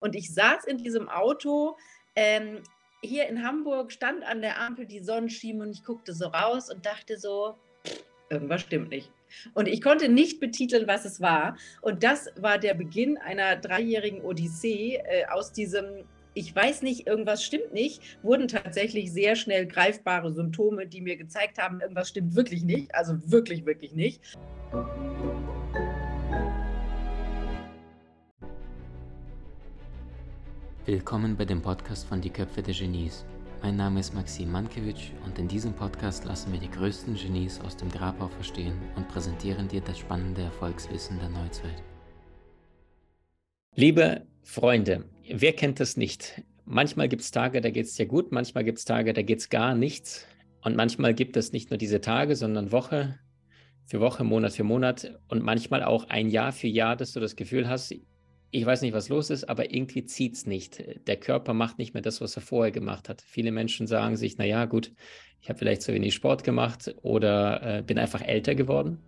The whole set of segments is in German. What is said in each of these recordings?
Und ich saß in diesem Auto. Ähm, hier in Hamburg stand an der Ampel die Sonnenschiene und ich guckte so raus und dachte so, irgendwas stimmt nicht. Und ich konnte nicht betiteln, was es war. Und das war der Beginn einer dreijährigen Odyssee äh, aus diesem ich weiß nicht, irgendwas stimmt nicht, wurden tatsächlich sehr schnell greifbare Symptome, die mir gezeigt haben, irgendwas stimmt wirklich nicht. Also wirklich, wirklich nicht. Willkommen bei dem Podcast von Die Köpfe der Genies. Mein Name ist Maxim Mankewitsch und in diesem Podcast lassen wir die größten Genies aus dem Grabau verstehen und präsentieren dir das spannende Erfolgswissen der Neuzeit. Liebe Freunde, wer kennt das nicht? Manchmal gibt es Tage, da geht es dir gut, manchmal gibt es Tage, da geht es gar nichts. Und manchmal gibt es nicht nur diese Tage, sondern Woche für Woche, Monat für Monat und manchmal auch ein Jahr für Jahr, dass du das Gefühl hast, ich weiß nicht, was los ist, aber irgendwie zieht es nicht. Der Körper macht nicht mehr das, was er vorher gemacht hat. Viele Menschen sagen sich, naja, gut, ich habe vielleicht zu wenig Sport gemacht oder äh, bin einfach älter geworden.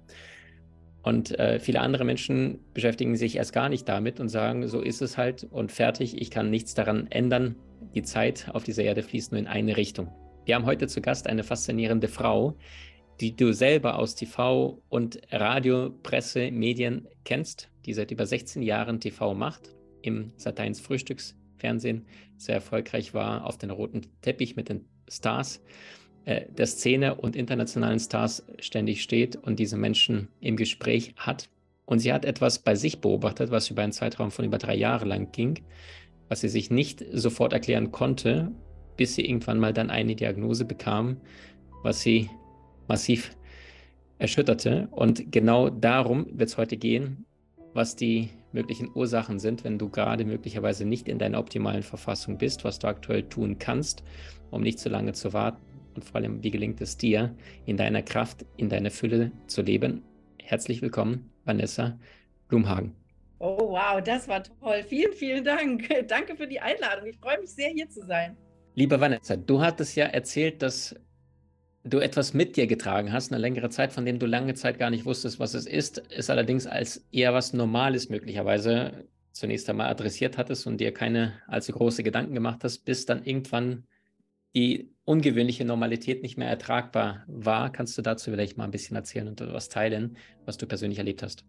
Und äh, viele andere Menschen beschäftigen sich erst gar nicht damit und sagen, so ist es halt und fertig, ich kann nichts daran ändern. Die Zeit auf dieser Erde fließt nur in eine Richtung. Wir haben heute zu Gast eine faszinierende Frau, die du selber aus TV und Radio, Presse, Medien kennst, die seit über 16 Jahren TV macht, im Sat1 Frühstücksfernsehen sehr erfolgreich war, auf den roten Teppich mit den Stars äh, der Szene und internationalen Stars ständig steht und diese Menschen im Gespräch hat. Und sie hat etwas bei sich beobachtet, was über einen Zeitraum von über drei Jahren lang ging, was sie sich nicht sofort erklären konnte, bis sie irgendwann mal dann eine Diagnose bekam, was sie massiv erschütterte. Und genau darum wird es heute gehen, was die möglichen Ursachen sind, wenn du gerade möglicherweise nicht in deiner optimalen Verfassung bist, was du aktuell tun kannst, um nicht zu lange zu warten und vor allem, wie gelingt es dir, in deiner Kraft, in deiner Fülle zu leben. Herzlich willkommen, Vanessa Blumhagen. Oh, wow, das war toll. Vielen, vielen Dank. Danke für die Einladung. Ich freue mich sehr, hier zu sein. Liebe Vanessa, du hattest ja erzählt, dass du etwas mit dir getragen hast, eine längere Zeit, von dem du lange Zeit gar nicht wusstest, was es ist, ist allerdings als eher was Normales möglicherweise zunächst einmal adressiert hattest und dir keine allzu große Gedanken gemacht hast, bis dann irgendwann die ungewöhnliche Normalität nicht mehr ertragbar war. Kannst du dazu vielleicht mal ein bisschen erzählen und was teilen, was du persönlich erlebt hast?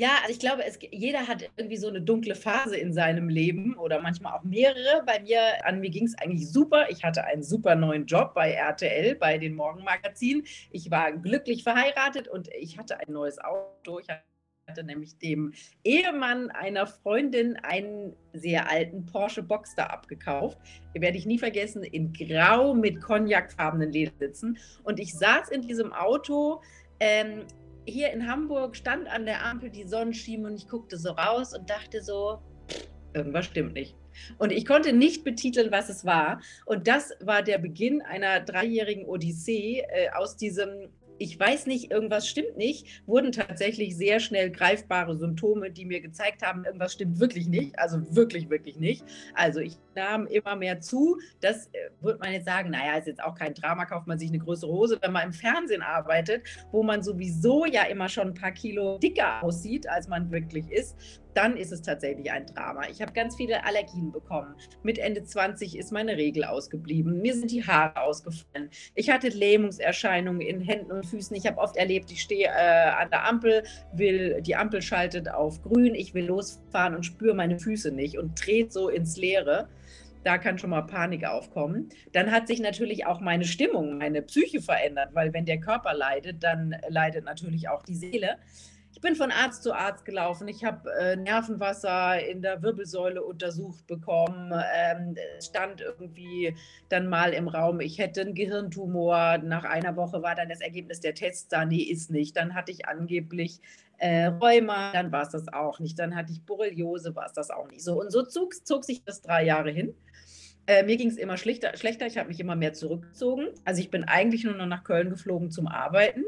Ja, also ich glaube, es, jeder hat irgendwie so eine dunkle Phase in seinem Leben oder manchmal auch mehrere. Bei mir, an mir ging es eigentlich super. Ich hatte einen super neuen Job bei RTL, bei den Morgenmagazinen. Ich war glücklich verheiratet und ich hatte ein neues Auto. Ich hatte nämlich dem Ehemann einer Freundin einen sehr alten Porsche Boxster abgekauft. Den werde ich nie vergessen, in grau mit cognacfarbenen Ledersitzen. Und ich saß in diesem Auto. Ähm, hier in Hamburg stand an der Ampel die Sonnenschiene und ich guckte so raus und dachte so, irgendwas stimmt nicht. Und ich konnte nicht betiteln, was es war. Und das war der Beginn einer dreijährigen Odyssee äh, aus diesem ich weiß nicht, irgendwas stimmt nicht, wurden tatsächlich sehr schnell greifbare Symptome, die mir gezeigt haben, irgendwas stimmt wirklich nicht. Also wirklich, wirklich nicht. Also ich nahm immer mehr zu. Das äh, würde man jetzt sagen, naja, ist jetzt auch kein Drama, kauft man sich eine größere Hose, wenn man im Fernsehen arbeitet, wo man sowieso ja immer schon ein paar Kilo dicker aussieht, als man wirklich ist dann ist es tatsächlich ein Drama. Ich habe ganz viele Allergien bekommen. Mit Ende 20 ist meine Regel ausgeblieben. Mir sind die Haare ausgefallen. Ich hatte Lähmungserscheinungen in Händen und Füßen. Ich habe oft erlebt, ich stehe äh, an der Ampel, will, die Ampel schaltet auf grün, ich will losfahren und spüre meine Füße nicht und dreht so ins Leere. Da kann schon mal Panik aufkommen. Dann hat sich natürlich auch meine Stimmung, meine Psyche verändert, weil wenn der Körper leidet, dann leidet natürlich auch die Seele ich bin von Arzt zu Arzt gelaufen. Ich habe äh, Nervenwasser in der Wirbelsäule untersucht bekommen. Ähm, es stand irgendwie dann mal im Raum, ich hätte einen Gehirntumor. Nach einer Woche war dann das Ergebnis der Tests da, nee, ist nicht. Dann hatte ich angeblich äh, Rheuma, dann war es das auch nicht. Dann hatte ich Borreliose, war es das auch nicht. So und so zog, zog sich das drei Jahre hin. Äh, mir ging es immer schlechter. Ich habe mich immer mehr zurückgezogen. Also ich bin eigentlich nur noch nach Köln geflogen zum Arbeiten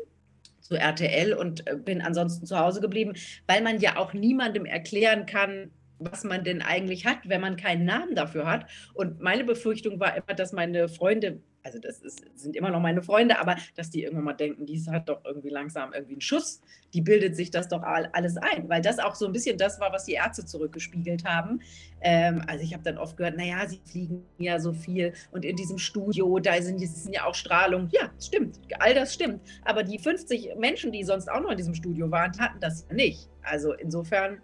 RTL und äh, bin ansonsten zu Hause geblieben, weil man ja auch niemandem erklären kann, was man denn eigentlich hat, wenn man keinen Namen dafür hat. Und meine Befürchtung war immer, dass meine Freunde also das ist, sind immer noch meine Freunde, aber dass die irgendwann mal denken, die hat doch irgendwie langsam irgendwie einen Schuss, die bildet sich das doch alles ein, weil das auch so ein bisschen das war, was die Ärzte zurückgespiegelt haben. Ähm, also ich habe dann oft gehört, naja, sie fliegen ja so viel und in diesem Studio, da sind, sind ja auch Strahlung. Ja, stimmt, all das stimmt. Aber die 50 Menschen, die sonst auch noch in diesem Studio waren, hatten das nicht. Also insofern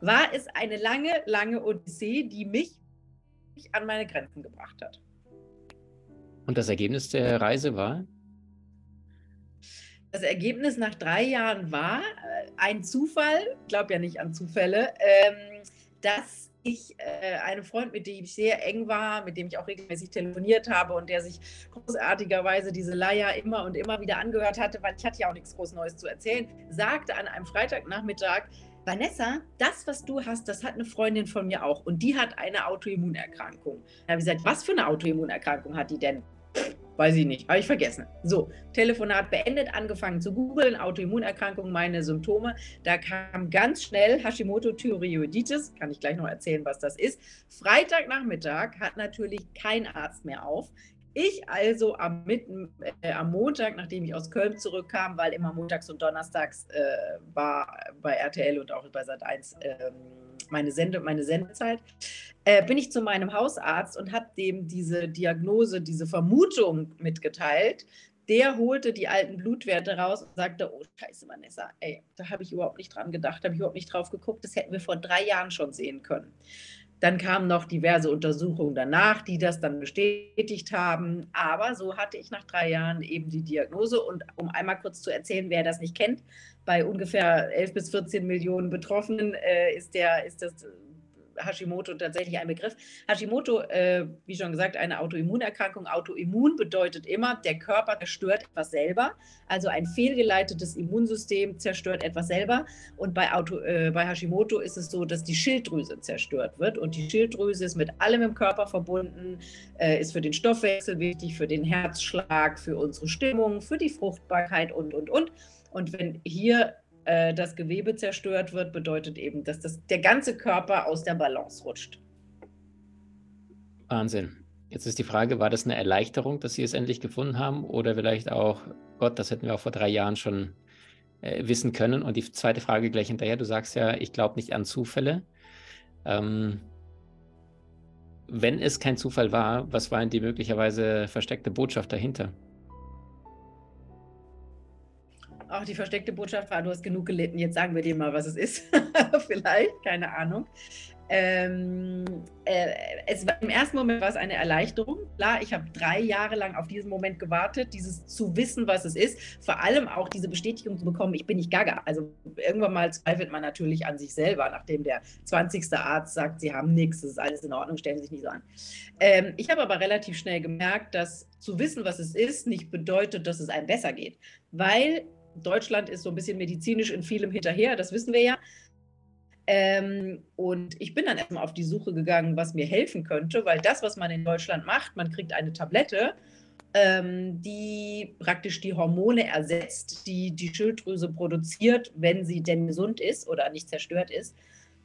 war es eine lange, lange Odyssee, die mich an meine Grenzen gebracht hat. Und das Ergebnis der Reise war? Das Ergebnis nach drei Jahren war äh, ein Zufall, ich glaube ja nicht an Zufälle, ähm, dass ich äh, einen Freund, mit dem ich sehr eng war, mit dem ich auch regelmäßig telefoniert habe und der sich großartigerweise diese Leier immer und immer wieder angehört hatte, weil ich hatte ja auch nichts groß Neues zu erzählen, sagte an einem Freitagnachmittag, Vanessa, das, was du hast, das hat eine Freundin von mir auch und die hat eine Autoimmunerkrankung. Da habe ich gesagt, was für eine Autoimmunerkrankung hat die denn? Weiß ich nicht, habe ich vergessen. So, Telefonat beendet, angefangen zu googeln, Autoimmunerkrankung, meine Symptome. Da kam ganz schnell Hashimoto-Thyreoiditis, kann ich gleich noch erzählen, was das ist. Freitagnachmittag hat natürlich kein Arzt mehr auf. Ich also am, mitten, äh, am Montag, nachdem ich aus Köln zurückkam, weil immer montags und donnerstags äh, war bei RTL und auch bei Sat1 äh, meine, Sende, meine Sendezeit, äh, bin ich zu meinem Hausarzt und habe dem diese Diagnose, diese Vermutung mitgeteilt. Der holte die alten Blutwerte raus und sagte, oh scheiße, Vanessa, ey, da habe ich überhaupt nicht dran gedacht, habe ich überhaupt nicht drauf geguckt, das hätten wir vor drei Jahren schon sehen können. Dann kamen noch diverse Untersuchungen danach, die das dann bestätigt haben. Aber so hatte ich nach drei Jahren eben die Diagnose. Und um einmal kurz zu erzählen, wer das nicht kennt, bei ungefähr 11 bis 14 Millionen Betroffenen äh, ist, der, ist das Hashimoto tatsächlich ein Begriff. Hashimoto, äh, wie schon gesagt, eine Autoimmunerkrankung. Autoimmun bedeutet immer, der Körper zerstört etwas selber. Also ein fehlgeleitetes Immunsystem zerstört etwas selber. Und bei, Auto, äh, bei Hashimoto ist es so, dass die Schilddrüse zerstört wird. Und die Schilddrüse ist mit allem im Körper verbunden, äh, ist für den Stoffwechsel wichtig, für den Herzschlag, für unsere Stimmung, für die Fruchtbarkeit und, und, und. Und wenn hier äh, das Gewebe zerstört wird, bedeutet eben, dass das, der ganze Körper aus der Balance rutscht. Wahnsinn. Jetzt ist die Frage, war das eine Erleichterung, dass Sie es endlich gefunden haben oder vielleicht auch, Gott, das hätten wir auch vor drei Jahren schon äh, wissen können. Und die zweite Frage gleich hinterher, du sagst ja, ich glaube nicht an Zufälle. Ähm, wenn es kein Zufall war, was war denn die möglicherweise versteckte Botschaft dahinter? Auch die versteckte Botschaft war, du hast genug gelitten, jetzt sagen wir dir mal, was es ist. Vielleicht, keine Ahnung. Ähm, äh, es war, Im ersten Moment war es eine Erleichterung. Klar, ich habe drei Jahre lang auf diesen Moment gewartet, dieses zu wissen, was es ist. Vor allem auch diese Bestätigung zu bekommen, ich bin nicht gaga. Also irgendwann mal zweifelt man natürlich an sich selber, nachdem der 20. Arzt sagt, sie haben nichts, das ist alles in Ordnung, stellen Sie sich nicht so an. Ähm, ich habe aber relativ schnell gemerkt, dass zu wissen, was es ist, nicht bedeutet, dass es einem besser geht. Weil Deutschland ist so ein bisschen medizinisch in vielem hinterher, das wissen wir ja. Ähm, und ich bin dann erstmal auf die Suche gegangen, was mir helfen könnte, weil das, was man in Deutschland macht, man kriegt eine Tablette, ähm, die praktisch die Hormone ersetzt, die die Schilddrüse produziert, wenn sie denn gesund ist oder nicht zerstört ist.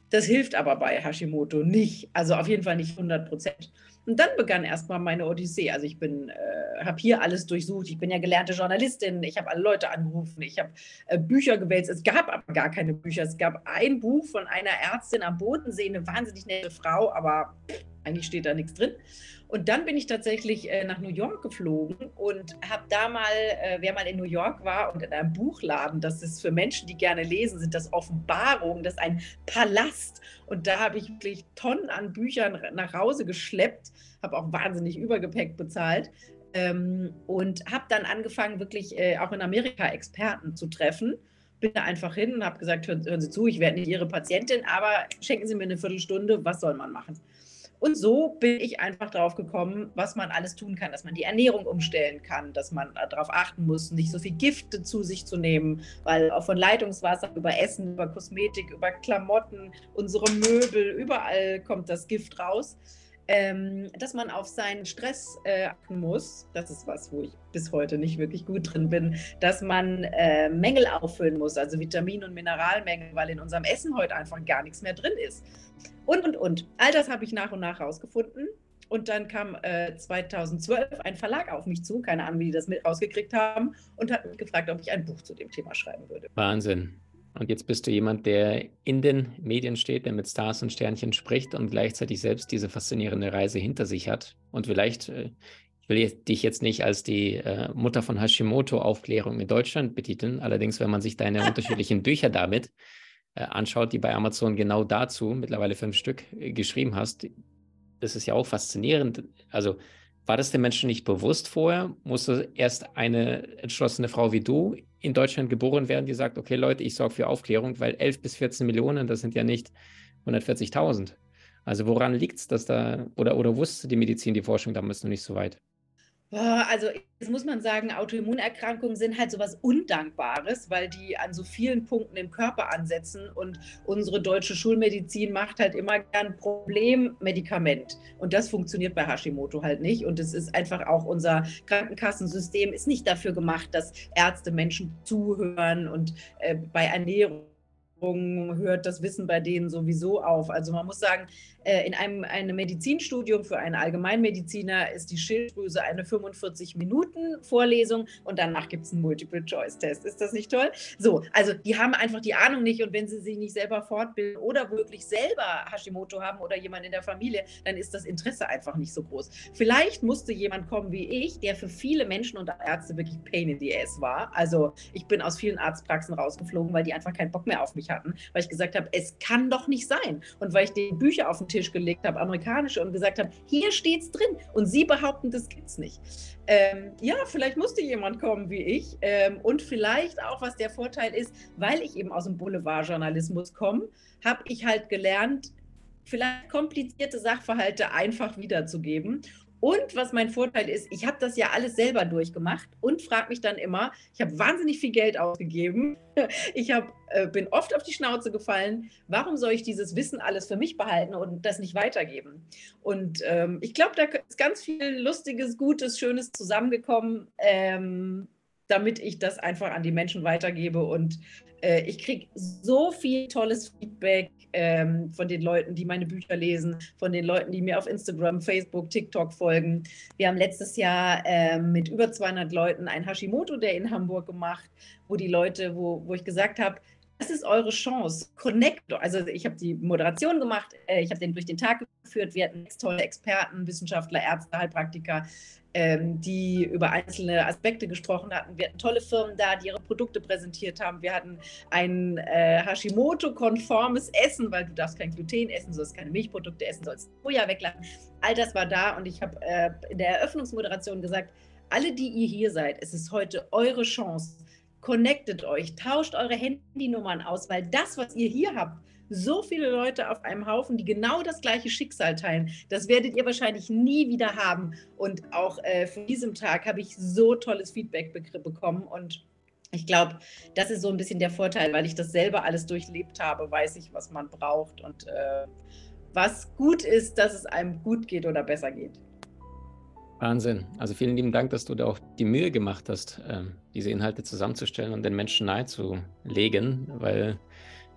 Das hilft aber bei Hashimoto nicht, also auf jeden Fall nicht 100 Prozent. Und dann begann erstmal meine Odyssee. Also ich bin, äh, habe hier alles durchsucht. Ich bin ja gelernte Journalistin. Ich habe alle Leute angerufen. Ich habe äh, Bücher gewälzt. Es gab aber gar keine Bücher. Es gab ein Buch von einer Ärztin am Bodensee, eine wahnsinnig nette Frau, aber eigentlich steht da nichts drin. Und dann bin ich tatsächlich äh, nach New York geflogen und habe da mal, äh, wer mal in New York war und in einem Buchladen, das ist für Menschen, die gerne lesen, sind das Offenbarungen, das ist ein Palast. Und da habe ich wirklich Tonnen an Büchern nach Hause geschleppt, habe auch wahnsinnig Übergepäck bezahlt. Ähm, und habe dann angefangen, wirklich äh, auch in Amerika Experten zu treffen bin da einfach hin und habe gesagt, hören, hören, Sie zu, ich werde nicht Ihre Patientin, aber schenken Sie mir eine Viertelstunde, was soll man machen? Und so bin ich einfach drauf gekommen, was man alles tun kann, dass man die Ernährung umstellen kann, dass man darauf achten muss, nicht so viel Gifte zu sich zu nehmen, weil auch von Leitungswasser über Essen, über Kosmetik, über Klamotten, unsere Möbel, überall kommt das Gift raus ähm, dass man auf seinen Stress äh, achten muss. Das ist was, wo ich bis heute nicht wirklich gut drin bin, dass man äh, Mängel auffüllen muss, also Vitamin- und Mineralmängel, weil in unserem Essen heute einfach gar nichts mehr drin ist. Und, und, und. All das habe ich nach und nach rausgefunden Und dann kam äh, 2012 ein Verlag auf mich zu, keine Ahnung, wie die das mit rausgekriegt haben, und hat mich gefragt, ob ich ein Buch zu dem Thema schreiben würde. Wahnsinn. Und jetzt bist du jemand, der in den Medien steht, der mit Stars und Sternchen spricht und gleichzeitig selbst diese faszinierende Reise hinter sich hat. Und vielleicht, äh, ich will dich jetzt nicht als die äh, Mutter von Hashimoto-Aufklärung in Deutschland betiteln. Allerdings, wenn man sich deine unterschiedlichen Bücher damit äh, anschaut, die bei Amazon genau dazu mittlerweile fünf Stück geschrieben hast, das ist ja auch faszinierend. Also war das den Menschen nicht bewusst vorher? Musste erst eine entschlossene Frau wie du in Deutschland geboren werden, die sagt, okay Leute, ich sorge für Aufklärung, weil 11 bis 14 Millionen, das sind ja nicht 140.000. Also woran liegt es, dass da, oder, oder wusste die Medizin, die Forschung damals noch nicht so weit? Also jetzt muss man sagen, Autoimmunerkrankungen sind halt so was Undankbares, weil die an so vielen Punkten im Körper ansetzen. Und unsere deutsche Schulmedizin macht halt immer gern Problemmedikament. Und das funktioniert bei Hashimoto halt nicht. Und es ist einfach auch unser Krankenkassensystem ist nicht dafür gemacht, dass Ärzte Menschen zuhören und äh, bei Ernährung hört das Wissen bei denen sowieso auf. Also man muss sagen, äh, in einem, einem Medizinstudium für einen Allgemeinmediziner ist die Schilddrüse eine 45-Minuten-Vorlesung und danach gibt es einen Multiple-Choice-Test. Ist das nicht toll? So, also die haben einfach die Ahnung nicht und wenn sie sich nicht selber fortbilden oder wirklich selber Hashimoto haben oder jemand in der Familie, dann ist das Interesse einfach nicht so groß. Vielleicht musste jemand kommen wie ich, der für viele Menschen und Ärzte wirklich Pain in the Ass war. Also ich bin aus vielen Arztpraxen rausgeflogen, weil die einfach keinen Bock mehr auf mich hatten, weil ich gesagt habe, es kann doch nicht sein. Und weil ich die Bücher auf den Tisch gelegt habe, amerikanische, und gesagt habe, hier steht's drin. Und sie behaupten, das gibt's nicht. Ähm, ja, vielleicht musste jemand kommen wie ich. Ähm, und vielleicht auch, was der Vorteil ist, weil ich eben aus dem Boulevardjournalismus komme, habe ich halt gelernt, vielleicht komplizierte Sachverhalte einfach wiederzugeben. Und was mein Vorteil ist, ich habe das ja alles selber durchgemacht und frage mich dann immer, ich habe wahnsinnig viel Geld ausgegeben, ich hab, äh, bin oft auf die Schnauze gefallen, warum soll ich dieses Wissen alles für mich behalten und das nicht weitergeben? Und ähm, ich glaube, da ist ganz viel Lustiges, Gutes, Schönes zusammengekommen, ähm, damit ich das einfach an die Menschen weitergebe und äh, ich kriege so viel tolles Feedback ähm, von den Leuten, die meine Bücher lesen, von den Leuten, die mir auf Instagram, Facebook, TikTok folgen. Wir haben letztes Jahr äh, mit über 200 Leuten ein Hashimoto Day in Hamburg gemacht, wo die Leute, wo, wo ich gesagt habe, das ist eure Chance. Connect. Also ich habe die Moderation gemacht, äh, ich habe den durch den Tag geführt. Wir hatten tolle Experten, Wissenschaftler, Ärzte, Heilpraktiker, ähm, die über einzelne Aspekte gesprochen hatten. Wir hatten tolle Firmen da, die ihre Produkte präsentiert haben. Wir hatten ein äh, Hashimoto-konformes Essen, weil du darfst kein Gluten essen, sollst keine Milchprodukte essen, sollst Soja weglassen. All das war da und ich habe äh, in der Eröffnungsmoderation gesagt, alle, die ihr hier seid, es ist heute eure Chance. Connectet euch, tauscht eure Handynummern aus, weil das, was ihr hier habt, so viele Leute auf einem Haufen, die genau das gleiche Schicksal teilen. Das werdet ihr wahrscheinlich nie wieder haben. Und auch äh, von diesem Tag habe ich so tolles Feedback bekommen und ich glaube, das ist so ein bisschen der Vorteil, weil ich das selber alles durchlebt habe, weiß ich, was man braucht und äh, was gut ist, dass es einem gut geht oder besser geht. Wahnsinn. Also vielen lieben Dank, dass du da auch die Mühe gemacht hast, ähm, diese Inhalte zusammenzustellen und den Menschen nahezulegen, weil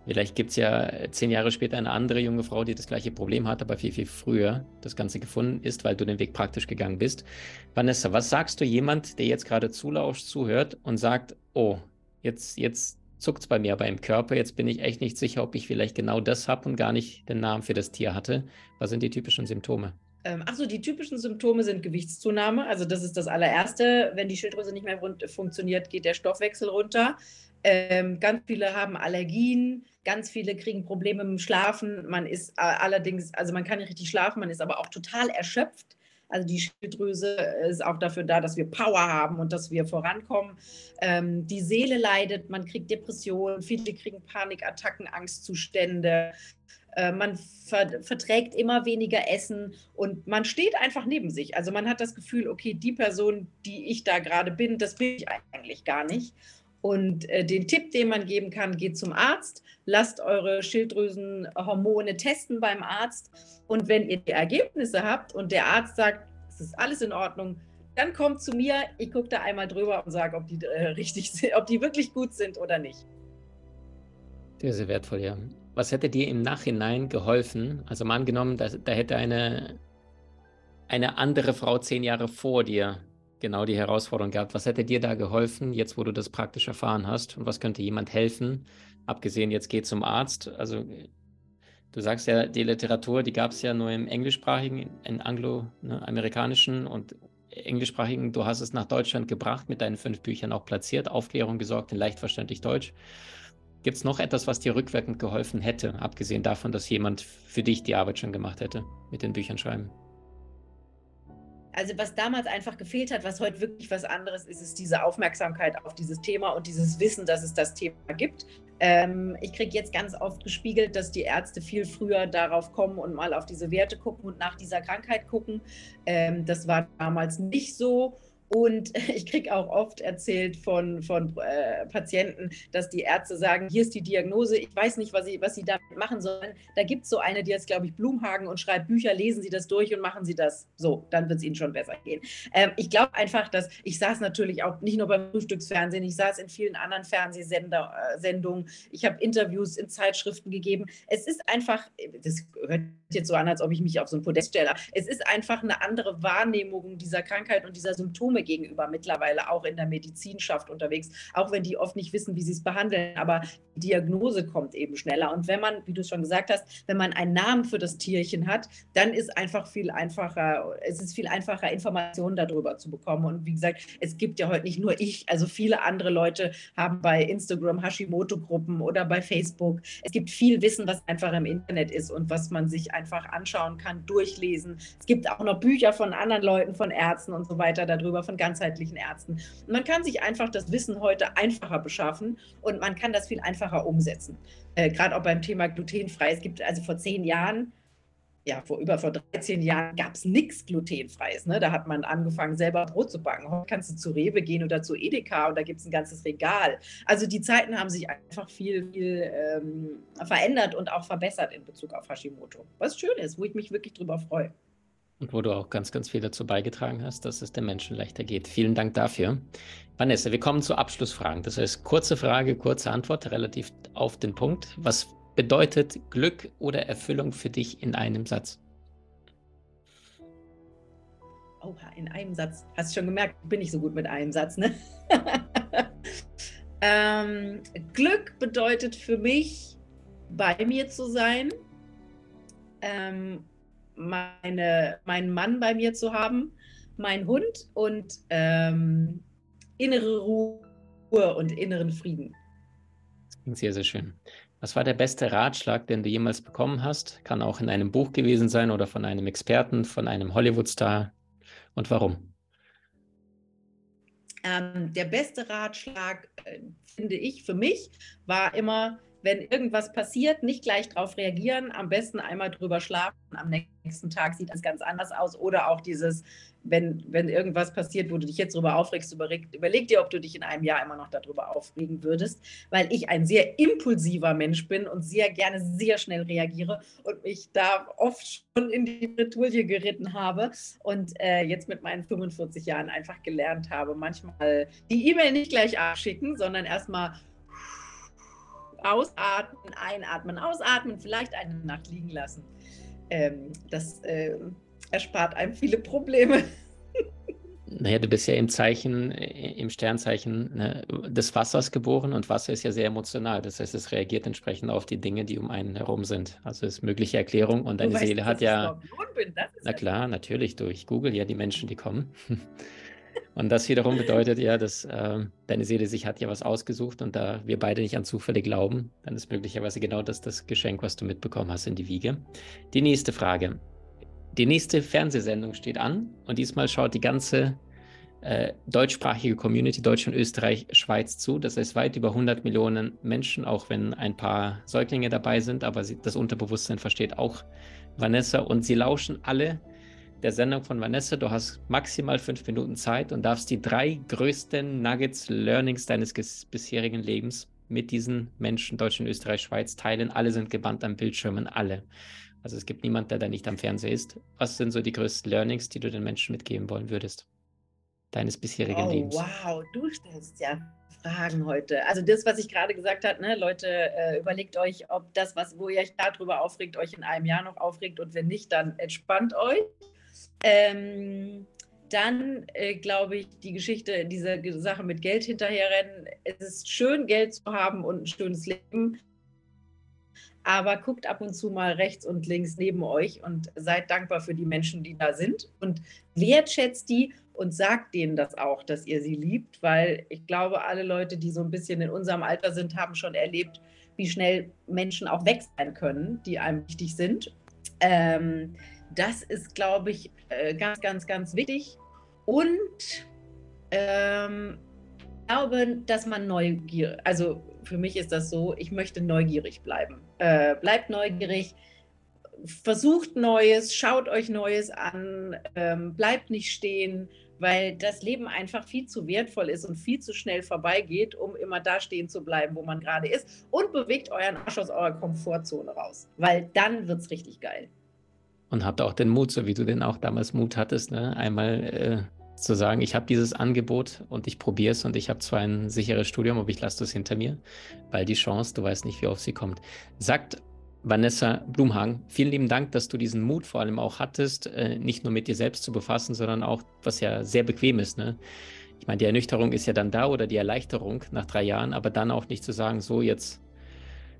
Vielleicht gibt es ja zehn Jahre später eine andere junge Frau, die das gleiche Problem hat, aber viel, viel früher das Ganze gefunden ist, weil du den Weg praktisch gegangen bist. Vanessa, was sagst du jemand, der jetzt gerade zulauscht, zuhört und sagt, oh, jetzt, jetzt zuckt es bei mir aber im Körper, jetzt bin ich echt nicht sicher, ob ich vielleicht genau das habe und gar nicht den Namen für das Tier hatte. Was sind die typischen Symptome? Ähm, Achso, die typischen Symptome sind Gewichtszunahme. Also das ist das allererste. Wenn die Schilddrüse nicht mehr funktioniert, geht der Stoffwechsel runter. Ähm, ganz viele haben Allergien, ganz viele kriegen Probleme dem Schlafen. Man ist äh, allerdings, also man kann nicht richtig schlafen, man ist aber auch total erschöpft. Also die Schilddrüse ist auch dafür da, dass wir Power haben und dass wir vorankommen. Ähm, die Seele leidet, man kriegt Depressionen, viele kriegen Panikattacken, Angstzustände. Äh, man ver verträgt immer weniger Essen und man steht einfach neben sich. Also man hat das Gefühl, okay, die Person, die ich da gerade bin, das bin ich eigentlich gar nicht. Und äh, den Tipp, den man geben kann, geht zum Arzt, lasst eure Schilddrüsenhormone testen beim Arzt. Und wenn ihr die Ergebnisse habt und der Arzt sagt, es ist alles in Ordnung, dann kommt zu mir, ich gucke da einmal drüber und sage, ob die äh, richtig sind, ob die wirklich gut sind oder nicht. Sehr, sehr wertvoll, ja. Was hätte dir im Nachhinein geholfen? Also mal angenommen, da, da hätte eine eine andere Frau zehn Jahre vor dir genau die Herausforderung gehabt. Was hätte dir da geholfen, jetzt wo du das praktisch erfahren hast? Und was könnte jemand helfen? Abgesehen, jetzt geh zum Arzt. Also du sagst ja, die Literatur, die gab es ja nur im englischsprachigen, im anglo-amerikanischen ne, und englischsprachigen. Du hast es nach Deutschland gebracht, mit deinen fünf Büchern auch platziert, Aufklärung gesorgt in leicht verständlich Deutsch. Gibt es noch etwas, was dir rückwirkend geholfen hätte, abgesehen davon, dass jemand für dich die Arbeit schon gemacht hätte mit den Büchern schreiben? Also was damals einfach gefehlt hat, was heute wirklich was anderes ist, ist diese Aufmerksamkeit auf dieses Thema und dieses Wissen, dass es das Thema gibt. Ähm, ich kriege jetzt ganz oft gespiegelt, dass die Ärzte viel früher darauf kommen und mal auf diese Werte gucken und nach dieser Krankheit gucken. Ähm, das war damals nicht so. Und ich kriege auch oft erzählt von, von äh, Patienten, dass die Ärzte sagen, hier ist die Diagnose, ich weiß nicht, was sie, was sie damit machen sollen. Da gibt es so eine, die jetzt, glaube ich, Blumhagen und schreibt Bücher, lesen Sie das durch und machen Sie das. So, dann wird es Ihnen schon besser gehen. Ähm, ich glaube einfach, dass ich saß natürlich auch nicht nur beim Frühstücksfernsehen, ich saß in vielen anderen Fernsehsendungen, äh, ich habe Interviews in Zeitschriften gegeben. Es ist einfach, das hört jetzt so an, als ob ich mich auf so ein Podest stelle. Es ist einfach eine andere Wahrnehmung dieser Krankheit und dieser Symptome gegenüber mittlerweile auch in der Medizinschaft unterwegs, auch wenn die oft nicht wissen, wie sie es behandeln. Aber die Diagnose kommt eben schneller. Und wenn man, wie du schon gesagt hast, wenn man einen Namen für das Tierchen hat, dann ist einfach viel einfacher, es ist viel einfacher, Informationen darüber zu bekommen. Und wie gesagt, es gibt ja heute nicht nur ich, also viele andere Leute haben bei Instagram Hashimoto-Gruppen oder bei Facebook. Es gibt viel Wissen, was einfach im Internet ist und was man sich einfach anschauen kann, durchlesen. Es gibt auch noch Bücher von anderen Leuten, von Ärzten und so weiter darüber, von ganzheitlichen Ärzten. Man kann sich einfach das Wissen heute einfacher beschaffen und man kann das viel einfacher umsetzen. Äh, Gerade auch beim Thema glutenfrei. Es gibt also vor zehn Jahren ja, vor über vor 13 Jahren gab es nichts glutenfreies. Ne? Da hat man angefangen, selber Brot zu backen. Heute kannst du zu Rewe gehen oder zu Edeka und da gibt es ein ganzes Regal. Also die Zeiten haben sich einfach viel, viel ähm, verändert und auch verbessert in Bezug auf Hashimoto. Was schön ist, wo ich mich wirklich drüber freue. Und wo du auch ganz, ganz viel dazu beigetragen hast, dass es den Menschen leichter geht. Vielen Dank dafür. Vanessa, wir kommen zu Abschlussfragen. Das heißt, kurze Frage, kurze Antwort, relativ auf den Punkt. Was bedeutet Glück oder Erfüllung für dich in einem Satz? Oha, in einem Satz. Hast du schon gemerkt, bin ich so gut mit einem Satz, ne? ähm, Glück bedeutet für mich, bei mir zu sein, ähm, meine, meinen Mann bei mir zu haben, meinen Hund und ähm, innere Ruhe und inneren Frieden. Das klingt sehr, sehr schön. Was war der beste Ratschlag, den du jemals bekommen hast? Kann auch in einem Buch gewesen sein oder von einem Experten, von einem Hollywood-Star. Und warum? Ähm, der beste Ratschlag, äh, finde ich, für mich, war immer, wenn irgendwas passiert, nicht gleich darauf reagieren, am besten einmal drüber schlafen, am nächsten Tag sieht das ganz anders aus. Oder auch dieses, wenn, wenn irgendwas passiert, wo du dich jetzt darüber aufregst, überleg, überleg dir, ob du dich in einem Jahr immer noch darüber aufregen würdest, weil ich ein sehr impulsiver Mensch bin und sehr gerne sehr schnell reagiere und mich da oft schon in die Bretouille geritten habe und äh, jetzt mit meinen 45 Jahren einfach gelernt habe, manchmal die E-Mail nicht gleich abschicken, sondern erstmal ausatmen, einatmen, ausatmen, vielleicht eine Nacht liegen lassen. Ähm, das äh, erspart einem viele Probleme. Naja, du bist ja im Zeichen, äh, im Sternzeichen ne, des Wassers geboren und Wasser ist ja sehr emotional. Das heißt, es reagiert entsprechend auf die Dinge, die um einen herum sind. Also ist mögliche Erklärung und deine Seele hat ja. na klar, natürlich durch Google ja die Menschen, die kommen. Und das wiederum bedeutet ja, dass äh, deine Seele sich hat ja was ausgesucht und da wir beide nicht an Zufälle glauben, dann ist möglicherweise genau das das Geschenk, was du mitbekommen hast in die Wiege. Die nächste Frage. Die nächste Fernsehsendung steht an und diesmal schaut die ganze äh, deutschsprachige Community, Deutschland, Österreich, Schweiz zu. Das heißt weit über 100 Millionen Menschen, auch wenn ein paar Säuglinge dabei sind, aber sie, das Unterbewusstsein versteht auch Vanessa und sie lauschen alle der Sendung von Vanessa. Du hast maximal fünf Minuten Zeit und darfst die drei größten Nuggets, Learnings deines bisherigen Lebens mit diesen Menschen, Deutschland, Österreich, Schweiz, teilen. Alle sind gebannt am Bildschirmen, alle. Also es gibt niemanden, der da nicht am Fernseher ist. Was sind so die größten Learnings, die du den Menschen mitgeben wollen würdest? Deines bisherigen oh, Lebens. Wow, du stellst ja Fragen heute. Also das, was ich gerade gesagt habe, ne, Leute, äh, überlegt euch, ob das, was, wo ihr euch darüber aufregt, euch in einem Jahr noch aufregt und wenn nicht, dann entspannt euch Ähm, dann äh, glaube ich, die Geschichte, diese Sache mit Geld hinterherrennen. Es ist schön, Geld zu haben und ein schönes Leben. Aber guckt ab und zu mal rechts und links neben euch und seid dankbar für die Menschen, die da sind und wertschätzt die und sagt denen das auch, dass ihr sie liebt, weil ich glaube, alle Leute, die so ein bisschen in unserem Alter sind, haben schon erlebt, wie schnell Menschen auch weg sein können, die einem wichtig sind. Ähm, das ist, glaube ich, äh, ganz, ganz, ganz wichtig. Und ähm, ich glaube, dass man neugierig, also für mich ist das so, ich möchte neugierig bleiben. Äh, bleibt neugierig, versucht Neues, schaut euch Neues an, ähm, bleibt nicht stehen, weil das Leben einfach viel zu wertvoll ist und viel zu schnell vorbeigeht, um immer da stehen zu bleiben, wo man gerade ist. Und bewegt euren Arsch aus eurer Komfortzone raus, weil dann wird es richtig geil. Und habt auch den Mut, so wie du den auch damals Mut hattest, ne? einmal äh, zu sagen, ich habe dieses Angebot und ich probiere es und ich habe zwar ein sicheres Studium, aber ich lasse das hinter mir, weil die Chance, du weißt nicht, wie oft sie kommt. Sagt Vanessa Blumhagen, vielen lieben Dank, dass du diesen Mut vor allem auch hattest, äh, nicht nur mit dir selbst zu befassen, sondern auch, was ja sehr bequem ist. Ne? Ich meine, die Ernüchterung ist ja dann da oder die Erleichterung nach drei Jahren, aber dann auch nicht zu sagen, so jetzt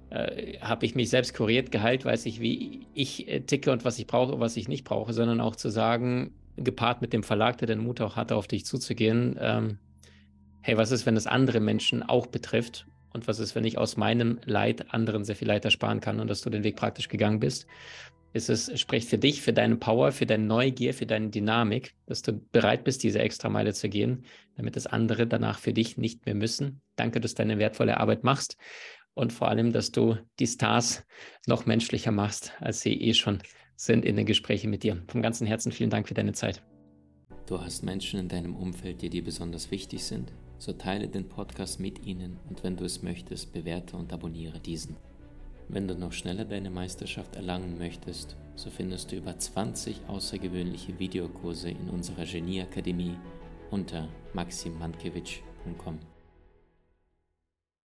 äh, habe ich mich selbst kuriert, geheilt, weiß ich, wie ich äh, ticke und was ich brauche und was ich nicht brauche, sondern auch zu sagen, gepaart mit dem Verlag, der den Mut auch hatte, auf dich zuzugehen, ähm, hey, was ist, wenn es andere Menschen auch betrifft? Und was ist, wenn ich aus meinem Leid anderen sehr viel Leid ersparen kann und dass du den Weg praktisch gegangen bist? Ist es, spricht für dich, für deine Power, für deine Neugier, für deine Dynamik, dass du bereit bist, diese extra Meile zu gehen, damit das andere danach für dich nicht mehr müssen. Danke, dass du deine wertvolle Arbeit machst und vor allem, dass du die Stars noch menschlicher machst, als sie eh schon sind in den Gesprächen mit dir. Vom ganzen Herzen vielen Dank für deine Zeit. Du hast Menschen in deinem Umfeld, die dir besonders wichtig sind? So teile den Podcast mit ihnen und wenn du es möchtest, bewerte und abonniere diesen. Wenn du noch schneller deine Meisterschaft erlangen möchtest, so findest du über 20 außergewöhnliche Videokurse in unserer Genieakademie unter maximmankiewicz.com.